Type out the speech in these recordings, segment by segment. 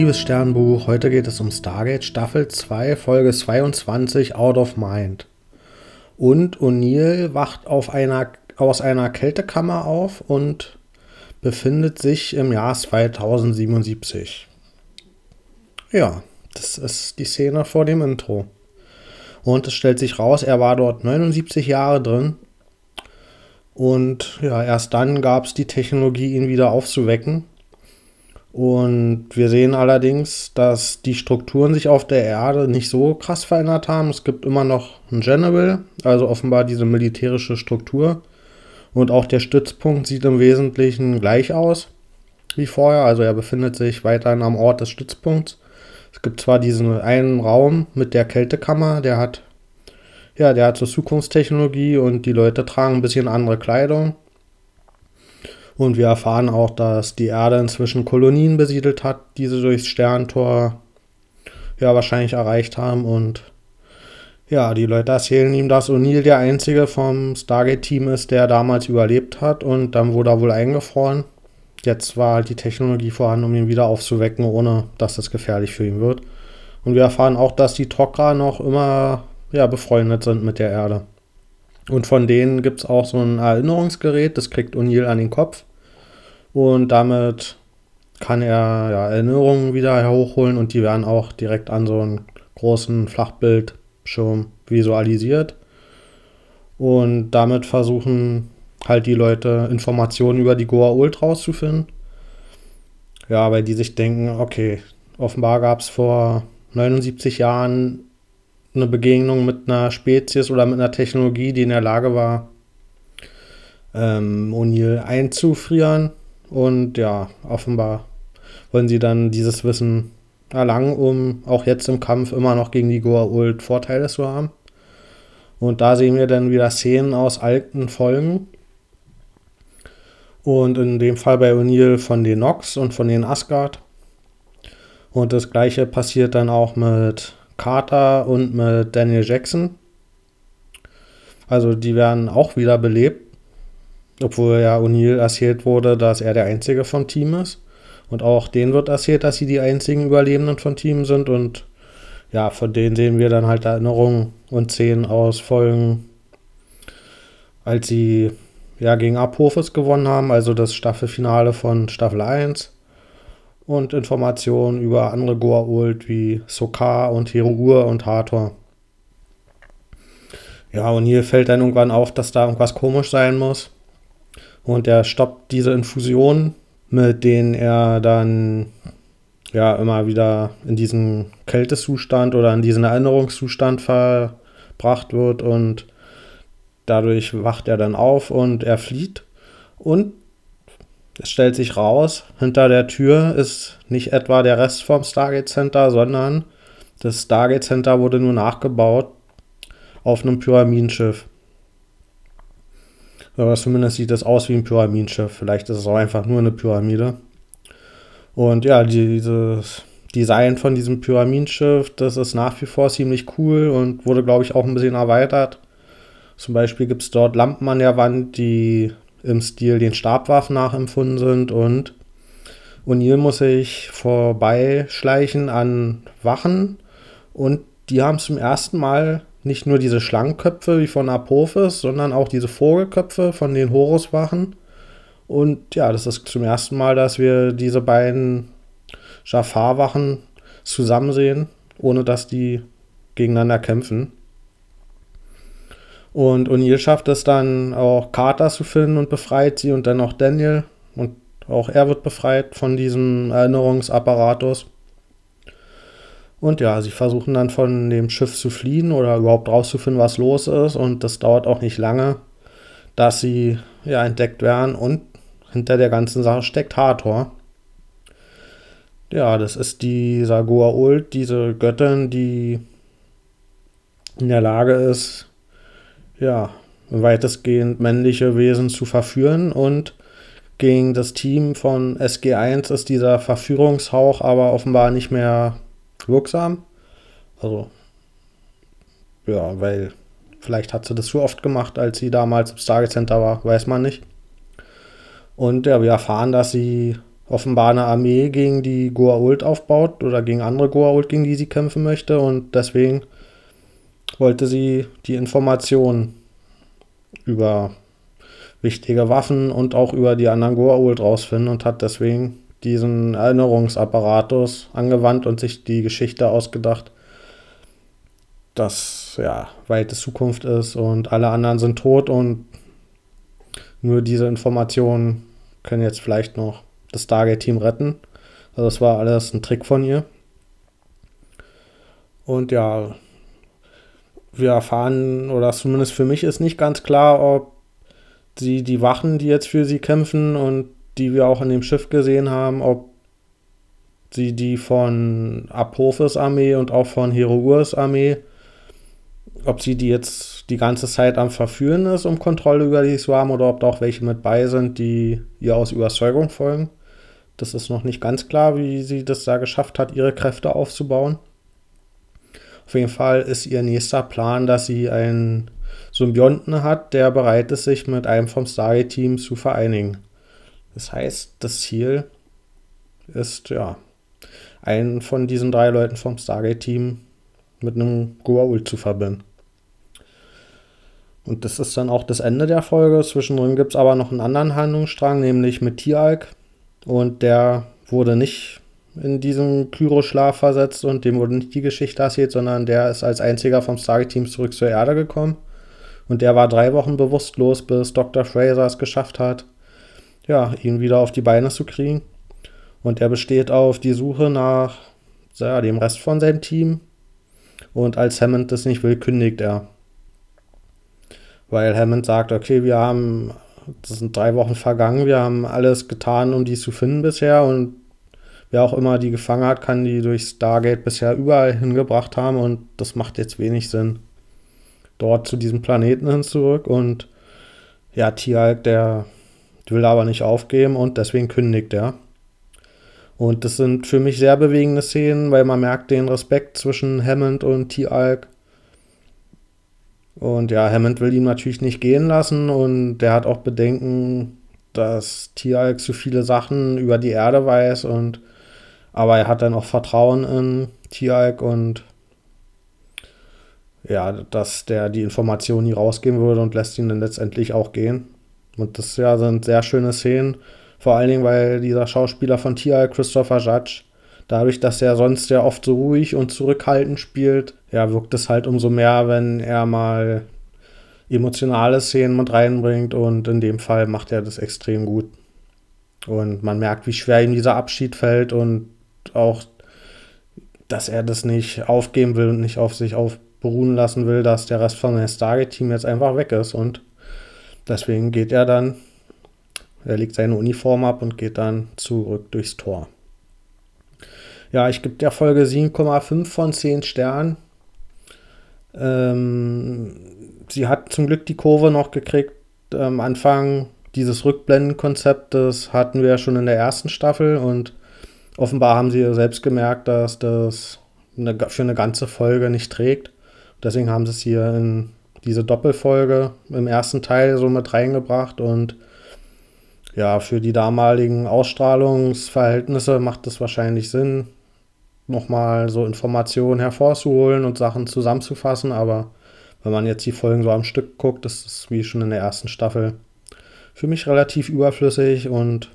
liebes Sternbuch, heute geht es um Stargate Staffel 2, Folge 22, Out of Mind. Und O'Neill wacht auf einer, aus einer Kältekammer auf und befindet sich im Jahr 2077. Ja, das ist die Szene vor dem Intro. Und es stellt sich raus, er war dort 79 Jahre drin. Und ja, erst dann gab es die Technologie, ihn wieder aufzuwecken. Und wir sehen allerdings, dass die Strukturen sich auf der Erde nicht so krass verändert haben. Es gibt immer noch ein General, also offenbar diese militärische Struktur. Und auch der Stützpunkt sieht im Wesentlichen gleich aus wie vorher. Also er befindet sich weiterhin am Ort des Stützpunkts. Es gibt zwar diesen einen Raum mit der Kältekammer, der hat ja, der hat so Zukunftstechnologie und die Leute tragen ein bisschen andere Kleidung. Und wir erfahren auch, dass die Erde inzwischen Kolonien besiedelt hat, die sie durchs Sterntor ja wahrscheinlich erreicht haben. Und ja, die Leute erzählen ihm, dass O'Neill der einzige vom Stargate-Team ist, der damals überlebt hat und dann wurde er wohl eingefroren. Jetzt war halt die Technologie vorhanden, um ihn wieder aufzuwecken, ohne dass das gefährlich für ihn wird. Und wir erfahren auch, dass die Tok'ra noch immer ja, befreundet sind mit der Erde. Und von denen gibt es auch so ein Erinnerungsgerät, das kriegt O'Neill an den Kopf. Und damit kann er ja, Erinnerungen wieder hochholen und die werden auch direkt an so einen großen Flachbildschirm visualisiert. Und damit versuchen halt die Leute Informationen über die Goa Ult rauszufinden. Ja, weil die sich denken, okay, offenbar gab es vor 79 Jahren eine Begegnung mit einer Spezies oder mit einer Technologie, die in der Lage war, ähm, O'Neill einzufrieren und ja, offenbar wollen sie dann dieses Wissen erlangen, um auch jetzt im Kampf immer noch gegen die Goa Ult Vorteile zu haben. Und da sehen wir dann wieder Szenen aus alten Folgen. Und in dem Fall bei O'Neill von den Nox und von den Asgard. Und das gleiche passiert dann auch mit Carter und mit Daniel Jackson. Also die werden auch wieder belebt. Obwohl ja O'Neill erzählt wurde, dass er der Einzige vom Team ist. Und auch denen wird erzählt, dass sie die einzigen Überlebenden vom Team sind. Und ja, von denen sehen wir dann halt Erinnerungen und Szenen aus Folgen, als sie ja gegen Apophis gewonnen haben, also das Staffelfinale von Staffel 1. Und Informationen über andere Goa'uld wie Sokar und Heruur und Hathor. Ja, und hier fällt dann irgendwann auf, dass da irgendwas komisch sein muss. Und er stoppt diese Infusionen, mit denen er dann ja immer wieder in diesen Kältezustand oder in diesen Erinnerungszustand verbracht wird und dadurch wacht er dann auf und er flieht. Und es stellt sich raus, hinter der Tür ist nicht etwa der Rest vom Stargate Center, sondern das Stargate Center wurde nur nachgebaut auf einem Pyramidenschiff. Aber zumindest sieht das aus wie ein Pyramidenschiff. Vielleicht ist es auch einfach nur eine Pyramide. Und ja, dieses Design von diesem Pyramidenschiff, das ist nach wie vor ziemlich cool und wurde, glaube ich, auch ein bisschen erweitert. Zum Beispiel gibt es dort Lampen an der Wand, die im Stil den Stabwaffen nachempfunden sind und O'Neill muss sich vorbeischleichen an Wachen und die haben zum ersten Mal nicht nur diese Schlangenköpfe wie von Apophis, sondern auch diese Vogelköpfe von den Horuswachen. Und ja, das ist zum ersten Mal, dass wir diese beiden Jafar-Wachen zusammen sehen, ohne dass die gegeneinander kämpfen. Und O'Neill schafft es dann auch Carter zu finden und befreit sie und dann auch Daniel. Und auch er wird befreit von diesem Erinnerungsapparatus. Und ja, sie versuchen dann von dem Schiff zu fliehen oder überhaupt rauszufinden, was los ist. Und das dauert auch nicht lange, dass sie ja entdeckt werden. Und hinter der ganzen Sache steckt Hathor. Ja, das ist die Sagoa Ult, diese Göttin, die in der Lage ist, ja, weitestgehend männliche Wesen zu verführen und gegen das Team von SG1 ist dieser Verführungshauch aber offenbar nicht mehr wirksam. Also, ja, weil vielleicht hat sie das zu oft gemacht, als sie damals im Stargate Center war, weiß man nicht. Und ja, wir erfahren, dass sie offenbar eine Armee gegen die Goa'uld aufbaut oder gegen andere Goa'uld, gegen die sie kämpfen möchte. Und deswegen wollte sie die Informationen über wichtige Waffen und auch über die anderen Goa'uld rausfinden und hat deswegen diesen Erinnerungsapparatus angewandt und sich die Geschichte ausgedacht, dass ja weite Zukunft ist und alle anderen sind tot und nur diese Informationen können jetzt vielleicht noch das Stargate-Team retten. Also das war alles ein Trick von ihr. Und ja, wir erfahren, oder zumindest für mich ist nicht ganz klar, ob sie die Wachen, die jetzt für sie kämpfen und die wir auch in dem Schiff gesehen haben, ob sie die von Apophis Armee und auch von Herours Armee, ob sie die jetzt die ganze Zeit am Verführen ist, um Kontrolle über die zu haben, oder ob da auch welche mit bei sind, die ihr aus Überzeugung folgen. Das ist noch nicht ganz klar, wie sie das da geschafft hat, ihre Kräfte aufzubauen. Auf jeden Fall ist ihr nächster Plan, dass sie einen Symbionten hat, der bereit ist, sich mit einem vom Stargate-Team zu vereinigen. Das heißt, das Ziel ist, ja, einen von diesen drei Leuten vom Stargate-Team mit einem Goa'uld zu verbinden. Und das ist dann auch das Ende der Folge. Zwischendrin gibt es aber noch einen anderen Handlungsstrang, nämlich mit Tialk. Und der wurde nicht in diesen Kyroschlaf versetzt und dem wurde nicht die Geschichte erzählt, sondern der ist als einziger vom Stargate-Team zurück zur Erde gekommen. Und der war drei Wochen bewusstlos, bis Dr. Fraser es geschafft hat, ja, ihn wieder auf die Beine zu kriegen. Und er besteht auf die Suche nach ja, dem Rest von seinem Team. Und als Hammond das nicht will, kündigt er. Weil Hammond sagt, okay, wir haben, das sind drei Wochen vergangen, wir haben alles getan, um die zu finden bisher. Und wer auch immer die gefangen hat, kann die durch Stargate bisher überall hingebracht haben. Und das macht jetzt wenig Sinn dort zu diesem Planeten hin zurück und ja, Tialk, der will aber nicht aufgeben und deswegen kündigt er. Und das sind für mich sehr bewegende Szenen, weil man merkt den Respekt zwischen Hammond und Tialk. Und ja, Hammond will ihn natürlich nicht gehen lassen und der hat auch Bedenken, dass Tialk zu viele Sachen über die Erde weiß und aber er hat dann auch Vertrauen in Tialk und ja, dass der die Information nie rausgeben würde und lässt ihn dann letztendlich auch gehen. Und das ja, sind sehr schöne Szenen. Vor allen Dingen, weil dieser Schauspieler von Tia, Christopher Judge, dadurch, dass er sonst ja oft so ruhig und zurückhaltend spielt, ja, wirkt es halt umso mehr, wenn er mal emotionale Szenen mit reinbringt und in dem Fall macht er das extrem gut. Und man merkt, wie schwer ihm dieser Abschied fällt und auch, dass er das nicht aufgeben will und nicht auf sich beruhen lassen will, dass der Rest von dem Stargate-Team jetzt einfach weg ist. Und deswegen geht er dann, er legt seine Uniform ab und geht dann zurück durchs Tor. Ja, ich gebe der Folge 7,5 von 10 Sternen. Ähm, sie hat zum Glück die Kurve noch gekriegt. Am Anfang dieses Rückblendenkonzept, das hatten wir ja schon in der ersten Staffel und offenbar haben sie selbst gemerkt, dass das eine, für eine ganze Folge nicht trägt. Deswegen haben sie es hier in diese Doppelfolge im ersten Teil so mit reingebracht und ja, für die damaligen Ausstrahlungsverhältnisse macht es wahrscheinlich Sinn, nochmal so Informationen hervorzuholen und Sachen zusammenzufassen, aber wenn man jetzt die Folgen so am Stück guckt, ist es wie schon in der ersten Staffel für mich relativ überflüssig und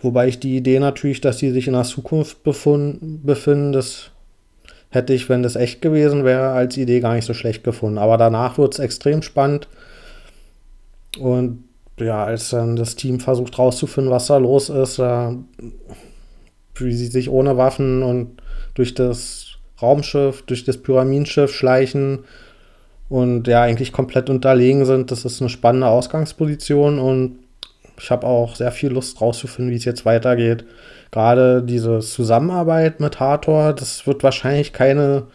wobei ich die Idee natürlich, dass sie sich in der Zukunft befinden, das hätte ich, wenn das echt gewesen wäre, als Idee gar nicht so schlecht gefunden. Aber danach wird es extrem spannend. Und ja, als dann das Team versucht rauszufinden, was da los ist, äh, wie sie sich ohne Waffen und durch das Raumschiff, durch das Pyramidenschiff schleichen und ja, eigentlich komplett unterlegen sind, das ist eine spannende Ausgangsposition und ich habe auch sehr viel Lust rauszufinden, wie es jetzt weitergeht gerade diese Zusammenarbeit mit Hathor, das wird wahrscheinlich keine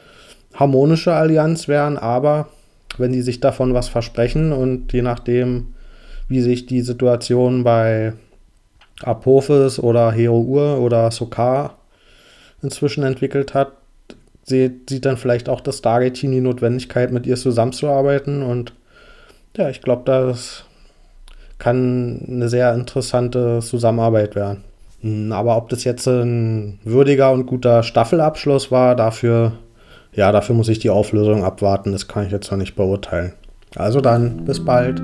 harmonische Allianz werden, aber wenn die sich davon was versprechen und je nachdem, wie sich die Situation bei Apophis oder Hero-Ur oder Sokar inzwischen entwickelt hat, sieht, sieht dann vielleicht auch das Stargate-Team die Notwendigkeit, mit ihr zusammenzuarbeiten. Und ja, ich glaube, das kann eine sehr interessante Zusammenarbeit werden. Hm, aber ob das jetzt ein würdiger und guter Staffelabschluss war, dafür, ja, dafür muss ich die Auflösung abwarten. Das kann ich jetzt noch nicht beurteilen. Also dann, bis bald.